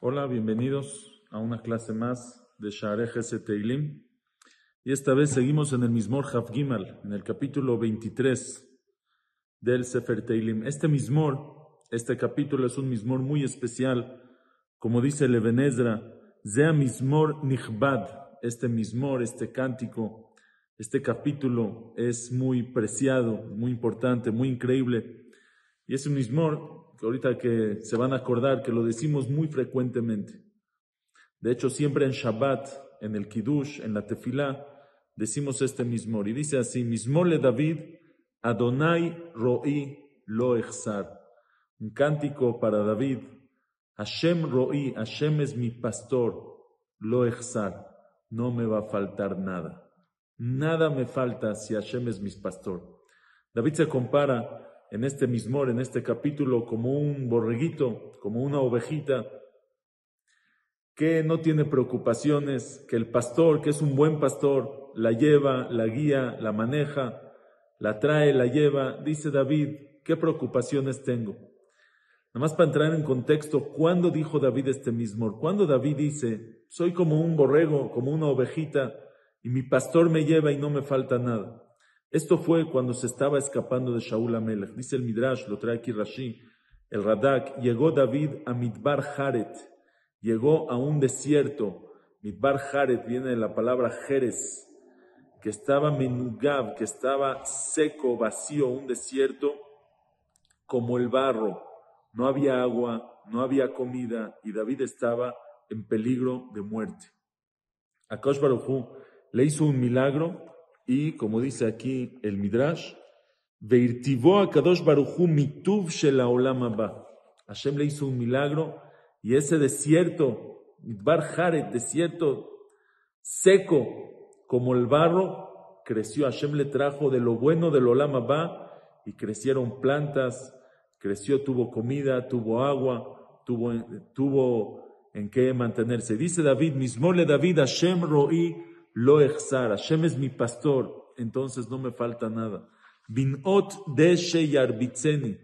Hola, bienvenidos a una clase más de Shareh Teilim. Y esta vez seguimos en el Mismor Gimal, en el capítulo 23 del Sefer Teilim. Este Mismor, este capítulo es un Mismor muy especial, como dice Levenezra, Zea Mismor Nichbad, este Mismor, este cántico, este capítulo es muy preciado, muy importante, muy increíble. Y es un Mismor que ahorita que se van a acordar que lo decimos muy frecuentemente. De hecho, siempre en Shabbat, en el Kiddush, en la Tefilá, decimos este mismo. Y dice así, mismo le David, Adonai ro'i lo. Un cántico para David. Hashem ro'i, Hashem es mi pastor, lo. No me va a faltar nada. Nada me falta si Hashem es mi pastor. David se compara en este mismor, en este capítulo, como un borreguito, como una ovejita que no tiene preocupaciones, que el pastor, que es un buen pastor, la lleva, la guía, la maneja, la trae, la lleva. Dice David, ¿qué preocupaciones tengo? Nada más para entrar en contexto, ¿cuándo dijo David este mismo? Cuando David dice, soy como un borrego, como una ovejita, y mi pastor me lleva y no me falta nada. Esto fue cuando se estaba escapando de Shaul Amelech. Dice el Midrash, lo trae aquí Rashi, el Radak, llegó David a Midbar Haret, llegó a un desierto. Midbar Jared viene de la palabra Jerez, que estaba menugab, que estaba seco, vacío, un desierto como el barro. No había agua, no había comida y David estaba en peligro de muerte. Akash Baruchu le hizo un milagro y, como dice aquí el Midrash, Veirtivó a Kadosh Baruchu mituv Hashem le hizo un milagro y ese desierto, Bar Jared, desierto seco como el barro, creció. Hashem le trajo de lo bueno del Olam y crecieron plantas, creció, tuvo comida, tuvo agua, tuvo, tuvo en qué mantenerse. Dice David, mismole David, Hashem ro'i lo echzar. Hashem es mi pastor, entonces no me falta nada. Binot deshe yarbitzeni.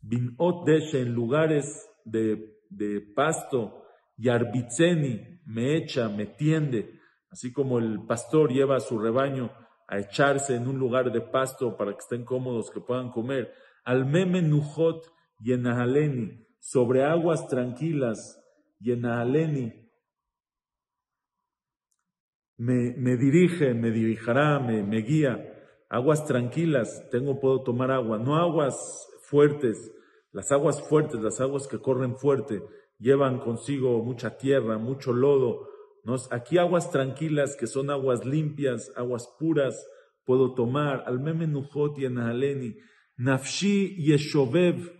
Binot deshe en lugares de de pasto, y arbitseni, me echa, me tiende, así como el pastor lleva a su rebaño a echarse en un lugar de pasto para que estén cómodos, que puedan comer. Al meme nujot y sobre aguas tranquilas y en me, dirige, me dirigirá, me, guía. Aguas tranquilas, tengo, puedo tomar agua, no aguas fuertes, las aguas fuertes, las aguas que corren fuerte, llevan consigo mucha tierra, mucho lodo. Aquí aguas tranquilas, que son aguas limpias, aguas puras, puedo tomar. Al memenujot y en Nafshi yeshovev,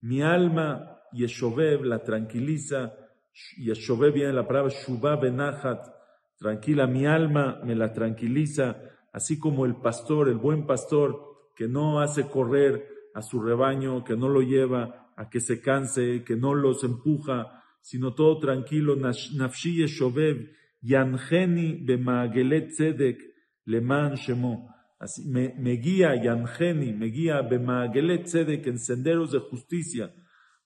mi alma yeshovev, la tranquiliza. Yeshovev viene la palabra shubá benachat, tranquila, mi alma me la tranquiliza. Así como el pastor, el buen pastor, que no hace correr a su rebaño, que no lo lleva a que se canse, que no los empuja, sino todo tranquilo. Nafshi Yeshovev, Yangeni bemaagelet tzedek leman shemo. Así, me, me guía, Yangeni, me guía bemaagelet tzedek en senderos de justicia.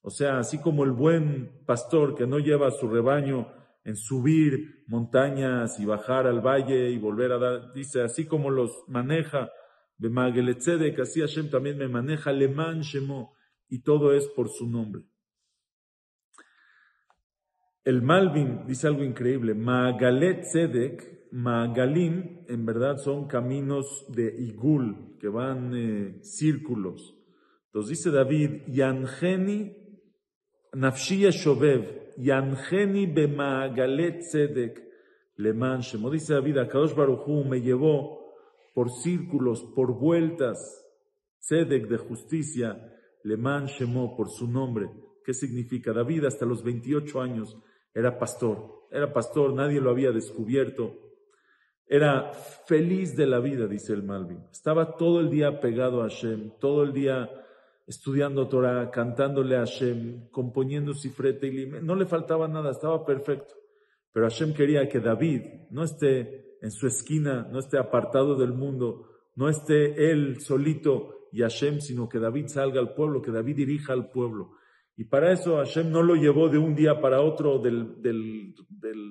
O sea, así como el buen pastor que no lleva a su rebaño en subir montañas y bajar al valle y volver a dar, dice, así como los maneja que así Hashem también me maneja, Leman Shemo, y todo es por su nombre. El Malvin dice algo increíble, Maagalet Tzedek, Maagalim, en verdad son caminos de Igul, que van eh, círculos. Entonces dice David, Yangeni, Nafshi Shovev, Yangeni Maagalet Tzedek, Leman Shemo. Dice David, Akadosh Baruchu me llevó por círculos, por vueltas. Sedek de justicia, Leman Shemó por su nombre. ¿Qué significa? David hasta los 28 años era pastor. Era pastor, nadie lo había descubierto. Era feliz de la vida, dice el Malvin. Estaba todo el día pegado a Hashem, todo el día estudiando Torah, cantándole a Hashem, componiendo cifrete y no le faltaba nada, estaba perfecto. Pero Hashem quería que David no esté en su esquina, no esté apartado del mundo, no esté él solito y Hashem, sino que David salga al pueblo, que David dirija al pueblo. Y para eso Hashem no lo llevó de un día para otro del, del,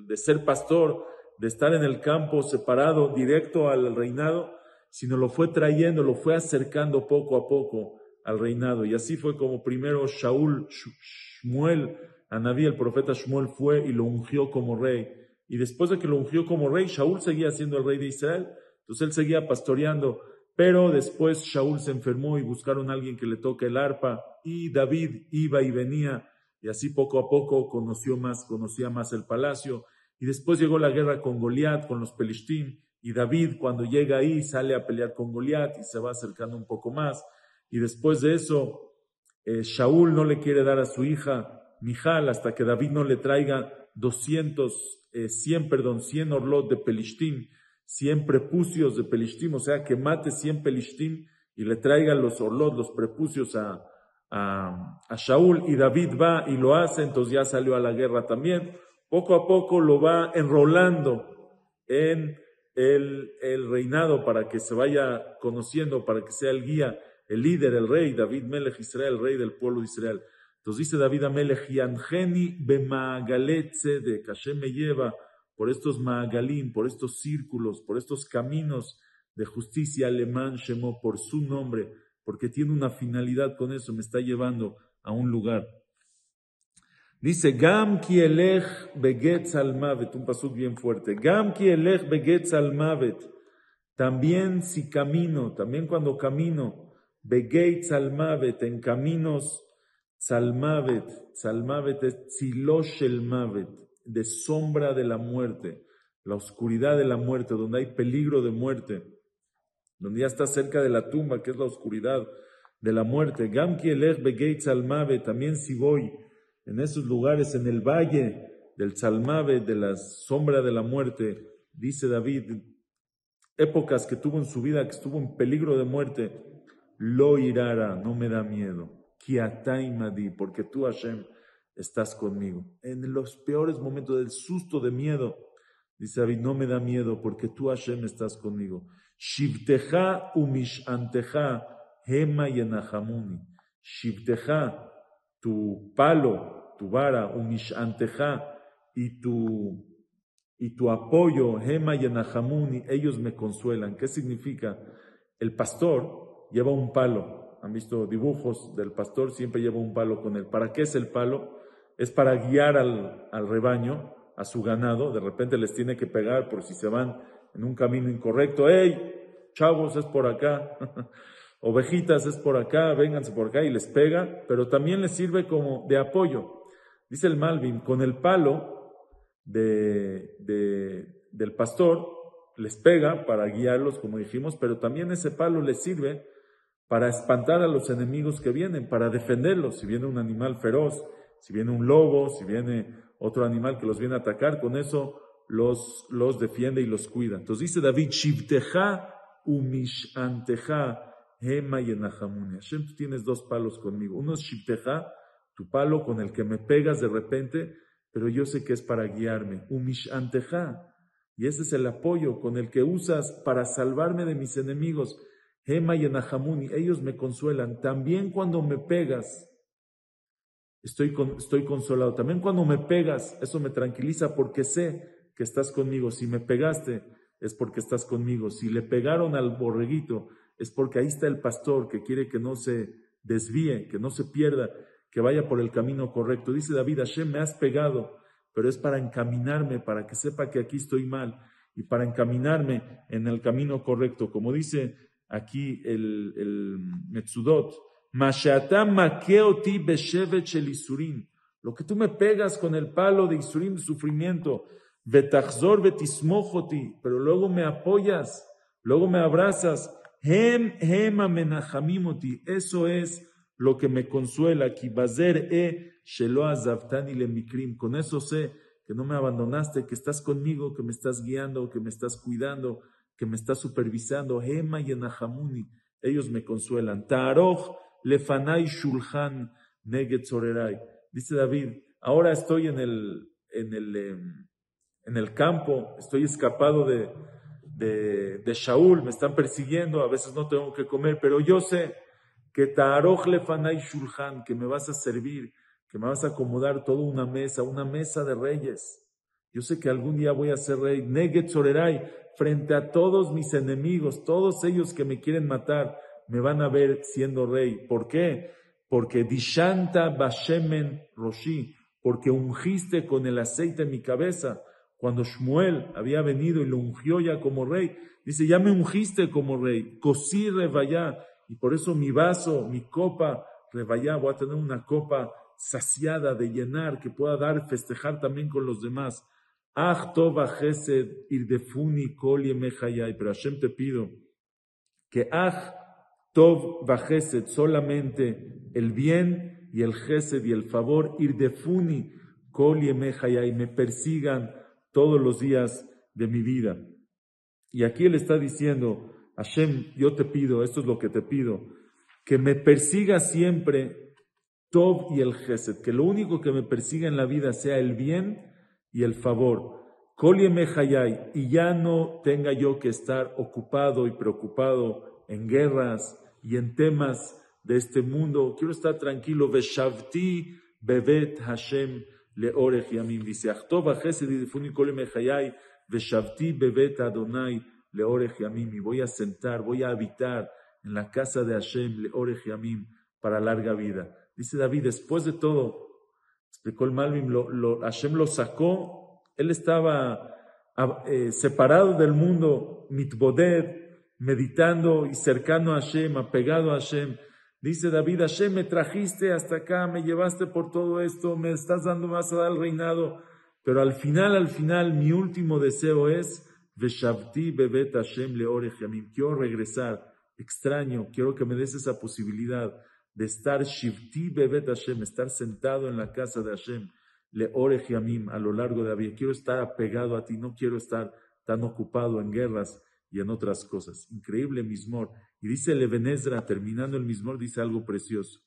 de ser pastor, de estar en el campo separado directo al reinado, sino lo fue trayendo, lo fue acercando poco a poco al reinado. Y así fue como primero Shaul, Shmuel, Anabí, el profeta Shmuel fue y lo ungió como rey. Y después de que lo ungió como rey, Shaul seguía siendo el rey de Israel. Entonces él seguía pastoreando. Pero después Shaul se enfermó y buscaron a alguien que le toque el arpa. Y David iba y venía. Y así poco a poco conoció más, conocía más el palacio. Y después llegó la guerra con Goliat, con los Pelishtim. Y David, cuando llega ahí, sale a pelear con Goliat y se va acercando un poco más. Y después de eso, eh, Shaul no le quiere dar a su hija Mijal hasta que David no le traiga 200, eh, 100, perdón, 100 orlot de Pelishtim, 100 prepucios de Pelishtim, o sea, que mate 100 Pelishtim y le traiga los orlot, los prepucios a, a, Shaul. Y David va y lo hace, entonces ya salió a la guerra también. Poco a poco lo va enrolando en el, el reinado para que se vaya conociendo, para que sea el guía el líder, el rey, David Melech Israel, el rey del pueblo de Israel. Entonces dice David Amelech, Yangeni bemagaletze de Hashem me lleva por estos magalim, por estos círculos, por estos caminos de justicia alemán Shemo, por su nombre, porque tiene una finalidad con eso, me está llevando a un lugar. Dice, Gam ki elech begetz al mavet, un pasuk bien fuerte. Gam ki begetz al mavet. También si camino, también cuando camino, Salmavet, en caminos Salmavet, Salmavet es Tzilosh el Mavet, de sombra de la muerte, la oscuridad de la muerte, donde hay peligro de muerte, donde ya está cerca de la tumba, que es la oscuridad de la muerte. Gamki Elech Begeitz Salmavet, también si voy en esos lugares, en el valle del Salmavet, de la sombra de la muerte, dice David, épocas que tuvo en su vida, que estuvo en peligro de muerte, lo irara, no me da miedo. Kiataimadi, porque tú, Hashem, estás conmigo. En los peores momentos del susto de miedo, dice David, no me da miedo, porque tú, Hashem, estás conmigo. Shivteja umishanteja hema yenahamuni. Shivteja, tu palo, tu vara, umishanteja, y tu, y tu apoyo, hema yenahamuni, ellos me consuelan. ¿Qué significa? El pastor, lleva un palo. Han visto dibujos del pastor, siempre lleva un palo con él. ¿Para qué es el palo? Es para guiar al, al rebaño, a su ganado. De repente les tiene que pegar por si se van en un camino incorrecto. ¡Ey! Chavos, es por acá. Ovejitas, es por acá. Vénganse por acá y les pega. Pero también les sirve como de apoyo. Dice el Malvin, con el palo de, de, del pastor les pega para guiarlos, como dijimos, pero también ese palo les sirve para espantar a los enemigos que vienen, para defenderlos. Si viene un animal feroz, si viene un lobo, si viene otro animal que los viene a atacar, con eso los, los defiende y los cuida. Entonces dice David, Shivteja umishanteja hema yenahamuni. Hashem, tú tienes dos palos conmigo. Uno es Shivteja, tu palo con el que me pegas de repente, pero yo sé que es para guiarme. Umishanteja. Y ese es el apoyo con el que usas para salvarme de mis enemigos. Hema y Enahamuni, ellos me consuelan. También cuando me pegas, estoy, estoy consolado. También cuando me pegas, eso me tranquiliza porque sé que estás conmigo. Si me pegaste, es porque estás conmigo. Si le pegaron al borreguito, es porque ahí está el pastor que quiere que no se desvíe, que no se pierda, que vaya por el camino correcto. Dice David, Hashem, me has pegado, pero es para encaminarme, para que sepa que aquí estoy mal y para encaminarme en el camino correcto. Como dice aquí el, el Metzudot. Lo que tú me pegas con el palo de isurim, sufrimiento, pero luego me apoyas, luego me abrazas, hem. Eso es lo que me consuela. E. Con eso sé que no me abandonaste, que estás conmigo, que me estás guiando, que me estás cuidando que me está supervisando, Hema y Enahamuni, ellos me consuelan. Taroch lefanai shulhan neget Dice David, ahora estoy en el, en el, em, en el campo, estoy escapado de, de, de Shaul, me están persiguiendo, a veces no tengo que comer, pero yo sé que Ta'aroj Lefanay Shulhan, que me vas a servir, que me vas a acomodar toda una mesa, una mesa de reyes. Yo sé que algún día voy a ser rey. Neget Soreray, frente a todos mis enemigos, todos ellos que me quieren matar, me van a ver siendo rey. ¿Por qué? Porque Dishanta Bashemen Roshi, porque ungiste con el aceite mi cabeza. Cuando Shmuel había venido y lo ungió ya como rey, dice, ya me ungiste como rey, cosí revaya, y por eso mi vaso, mi copa, revaya, voy a tener una copa saciada de llenar, que pueda dar, festejar también con los demás. Pero Hashem te pido que ah, tov vagesed, solamente el bien y el gesed y el favor, irdefuni kol y me persigan todos los días de mi vida. Y aquí él está diciendo, Hashem, yo te pido, esto es lo que te pido, que me persiga siempre Tov y el Gesed, que lo único que me persiga en la vida sea el bien y el favor. Hayay, y ya no tenga yo que estar ocupado y preocupado en guerras y en temas de este mundo. Quiero estar tranquilo. Veshavti bevet Hashem leorech yamim. Dice, Achtova Gesed y Difuni Hayay, Veshavti bevet Adonai leorech yamim. Y voy a sentar, voy a habitar en la casa de Hashem leorech yamim para larga vida. Dice David, después de todo, explicó el Malvin, lo, Hashem lo sacó, él estaba eh, separado del mundo, mitboded, meditando y cercano a Hashem, apegado a Hashem. Dice David, Hashem, me trajiste hasta acá, me llevaste por todo esto, me estás dando más a dar el reinado, pero al final, al final, mi último deseo es, Veshavti bebet Hashem quiero regresar, extraño, quiero que me des esa posibilidad de estar Shivti Bebet Hashem, estar sentado en la casa de Hashem, le ore a lo largo de la vida. Quiero estar apegado a ti, no quiero estar tan ocupado en guerras y en otras cosas. Increíble mismor. Y dice Levenezra, terminando el mismor, dice algo precioso.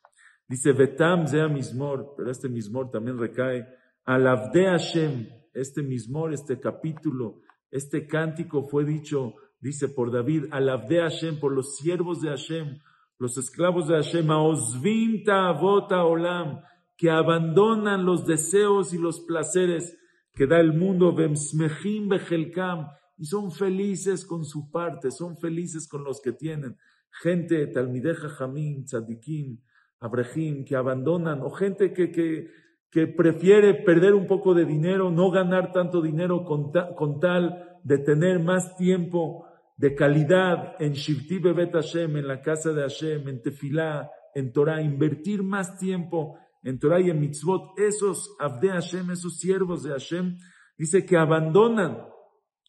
Dice, Betam sea mismor, pero este mismor también recae. Alavde Hashem, este mismor, este capítulo, este cántico fue dicho, dice por David, Alavde Hashem, por los siervos de Hashem, los esclavos de Hashem, Osvim Ta'avota Olam, que abandonan los deseos y los placeres que da el mundo, Bemsmechim Bejelkam, y son felices con su parte, son felices con los que tienen. Gente, Talmideja Jamim, Tzadikim, Abrahim, que abandonan, o gente que, que, que prefiere perder un poco de dinero, no ganar tanto dinero con, con tal de tener más tiempo de calidad en Shivti Bebet Hashem, en la casa de Hashem, en Tefilá, en Torah, invertir más tiempo en Torah y en Mitzvot, esos Abde Hashem, esos siervos de Hashem, dice que abandonan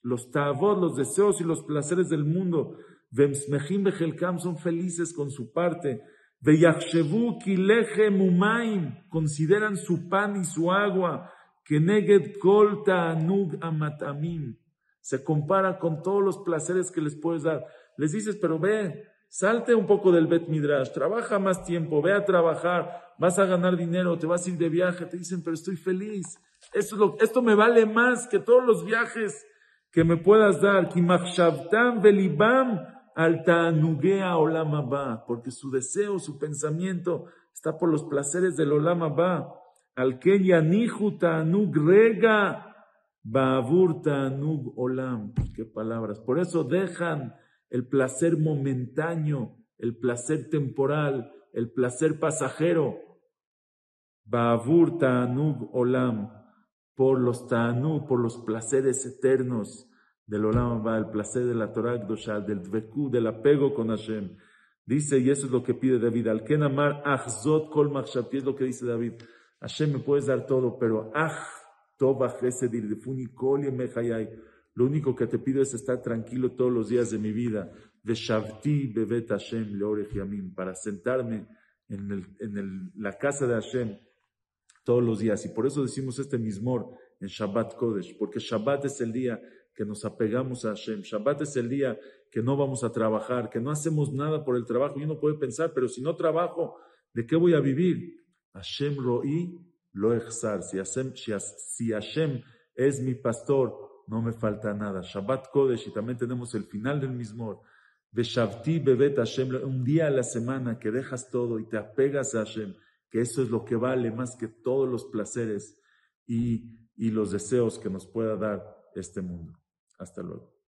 los ta'avot, los deseos y los placeres del mundo. Vemsmechim Bejelkam son felices con su parte. Veyachshevu Kileche Mumaim consideran su pan y su agua. Keneged Kol Ta'anug Amatamim se compara con todos los placeres que les puedes dar. Les dices, pero ve, salte un poco del Bet Midrash, trabaja más tiempo, ve a trabajar, vas a ganar dinero, te vas a ir de viaje. Te dicen, pero estoy feliz. Esto, es lo, esto me vale más que todos los viajes que me puedas dar. porque su deseo, su pensamiento está por los placeres del Olam Abba. Al que rega Ba'avurta Tanug Olam. Qué palabras. Por eso dejan el placer momentáneo, el placer temporal, el placer pasajero. Ba'avurta Tanug Olam. Por los Tanug, por los placeres eternos del Olam va el placer de la Torah del Dveku, del apego con Hashem. Dice, y eso es lo que pide David, al Kenamar Achzot Kol es lo que dice David. Hashem me puedes dar todo, pero Ach lo único que te pido es estar tranquilo todos los días de mi vida. Para sentarme en la casa de Hashem todos los días. Y por eso decimos este mismor en Shabbat Kodesh, porque Shabbat es el día que nos apegamos a Hashem. Shabbat es el día que no vamos a trabajar, que no hacemos nada por el trabajo. Y uno puede pensar, pero si no trabajo, ¿de qué voy a vivir? Hashem ro'i lo. Si Hashem, si es mi pastor, no me falta nada. Shabbat Kodesh y también tenemos el final del Mismor. Veshavti Bebet Hashem, un día a la semana que dejas todo y te apegas a Hashem, que eso es lo que vale más que todos los placeres y, y los deseos que nos pueda dar este mundo. Hasta luego.